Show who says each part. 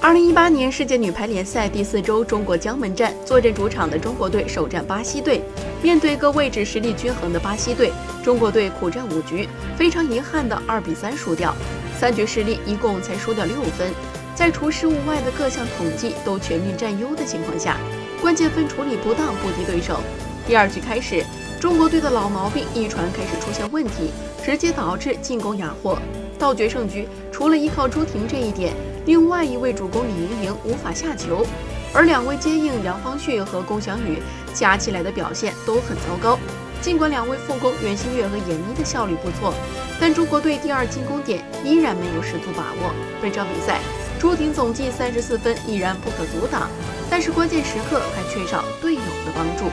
Speaker 1: 二零一八年世界女排联赛第四周，中国江门站坐镇主场的中国队首战巴西队。面对各位置实力均衡的巴西队，中国队苦战五局，非常遗憾的二比三输掉。三局失利，一共才输掉六分。在除失误外的各项统计都全面占优的情况下，关键分处理不当不敌对手。第二局开始，中国队的老毛病一传开始出现问题，直接导致进攻哑火。到决胜局，除了依靠朱婷这一点。另外一位主攻李盈莹无法下球，而两位接应杨方旭和龚翔宇加起来的表现都很糟糕。尽管两位副攻袁心玥和闫妮的效率不错，但中国队第二进攻点依然没有十足把握。本场比赛，朱婷总计三十四分依然不可阻挡，但是关键时刻还缺少队友的帮助。